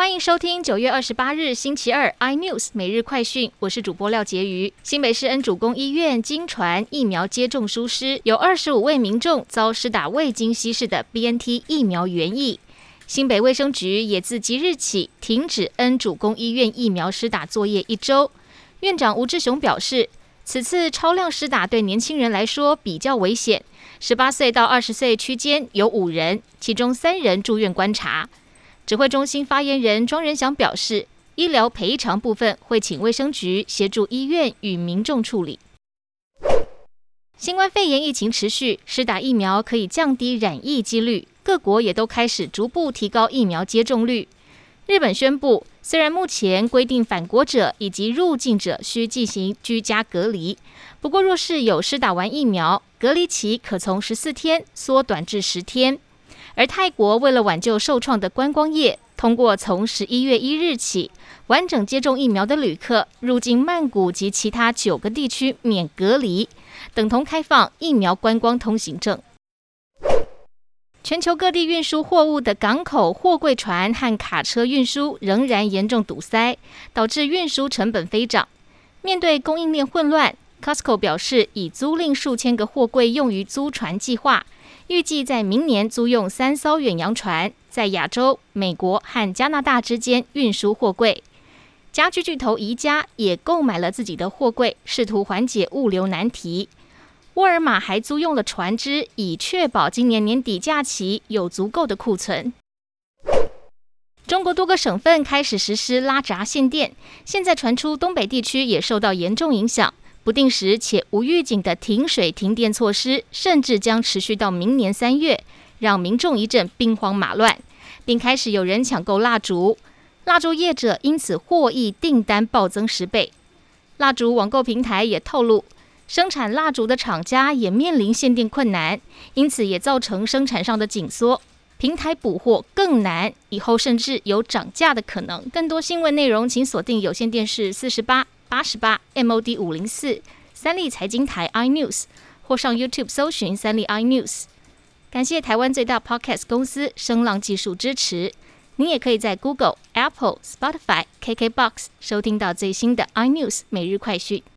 欢迎收听九月二十八日星期二 iNews 每日快讯，我是主播廖杰瑜。新北市恩主公医院经传疫苗接种疏失，有二十五位民众遭施打未经稀释的 BNT 疫苗原液。新北卫生局也自即日起停止恩主公医院疫苗施打作业一周。院长吴志雄表示，此次超量施打对年轻人来说比较危险，十八岁到二十岁区间有五人，其中三人住院观察。指挥中心发言人庄仁祥表示，医疗赔偿部分会请卫生局协助医院与民众处理。新冠肺炎疫情持续，施打疫苗可以降低染疫几率，各国也都开始逐步提高疫苗接种率。日本宣布，虽然目前规定返国者以及入境者需进行居家隔离，不过若是有施打完疫苗，隔离期可从十四天缩短至十天。而泰国为了挽救受创的观光业，通过从十一月一日起，完整接种疫苗的旅客入境曼谷及其他九个地区免隔离，等同开放疫苗观光通行证。全球各地运输货物的港口货柜船和卡车运输仍然严重堵塞，导致运输成本飞涨。面对供应链混乱，Costco 表示已租赁数千个货柜用于租船计划。预计在明年租用三艘远洋船，在亚洲、美国和加拿大之间运输货柜。家居巨头宜家也购买了自己的货柜，试图缓解物流难题。沃尔玛还租用了船只，以确保今年年底假期有足够的库存。中国多个省份开始实施拉闸限电，现在传出东北地区也受到严重影响。不定时且无预警的停水停电措施，甚至将持续到明年三月，让民众一阵兵荒马乱，并开始有人抢购蜡烛。蜡烛业者因此获益订单暴增十倍。蜡烛网购平台也透露，生产蜡烛的厂家也面临限电困难，因此也造成生产上的紧缩，平台补货更难，以后甚至有涨价的可能。更多新闻内容，请锁定有线电视四十八。八十八 MOD 五零四三立财经台 iNews 或上 YouTube 搜寻三立 iNews。感谢台湾最大 Podcast 公司声浪技术支持。您也可以在 Google、Apple、Spotify、KKBox 收听到最新的 iNews 每日快讯。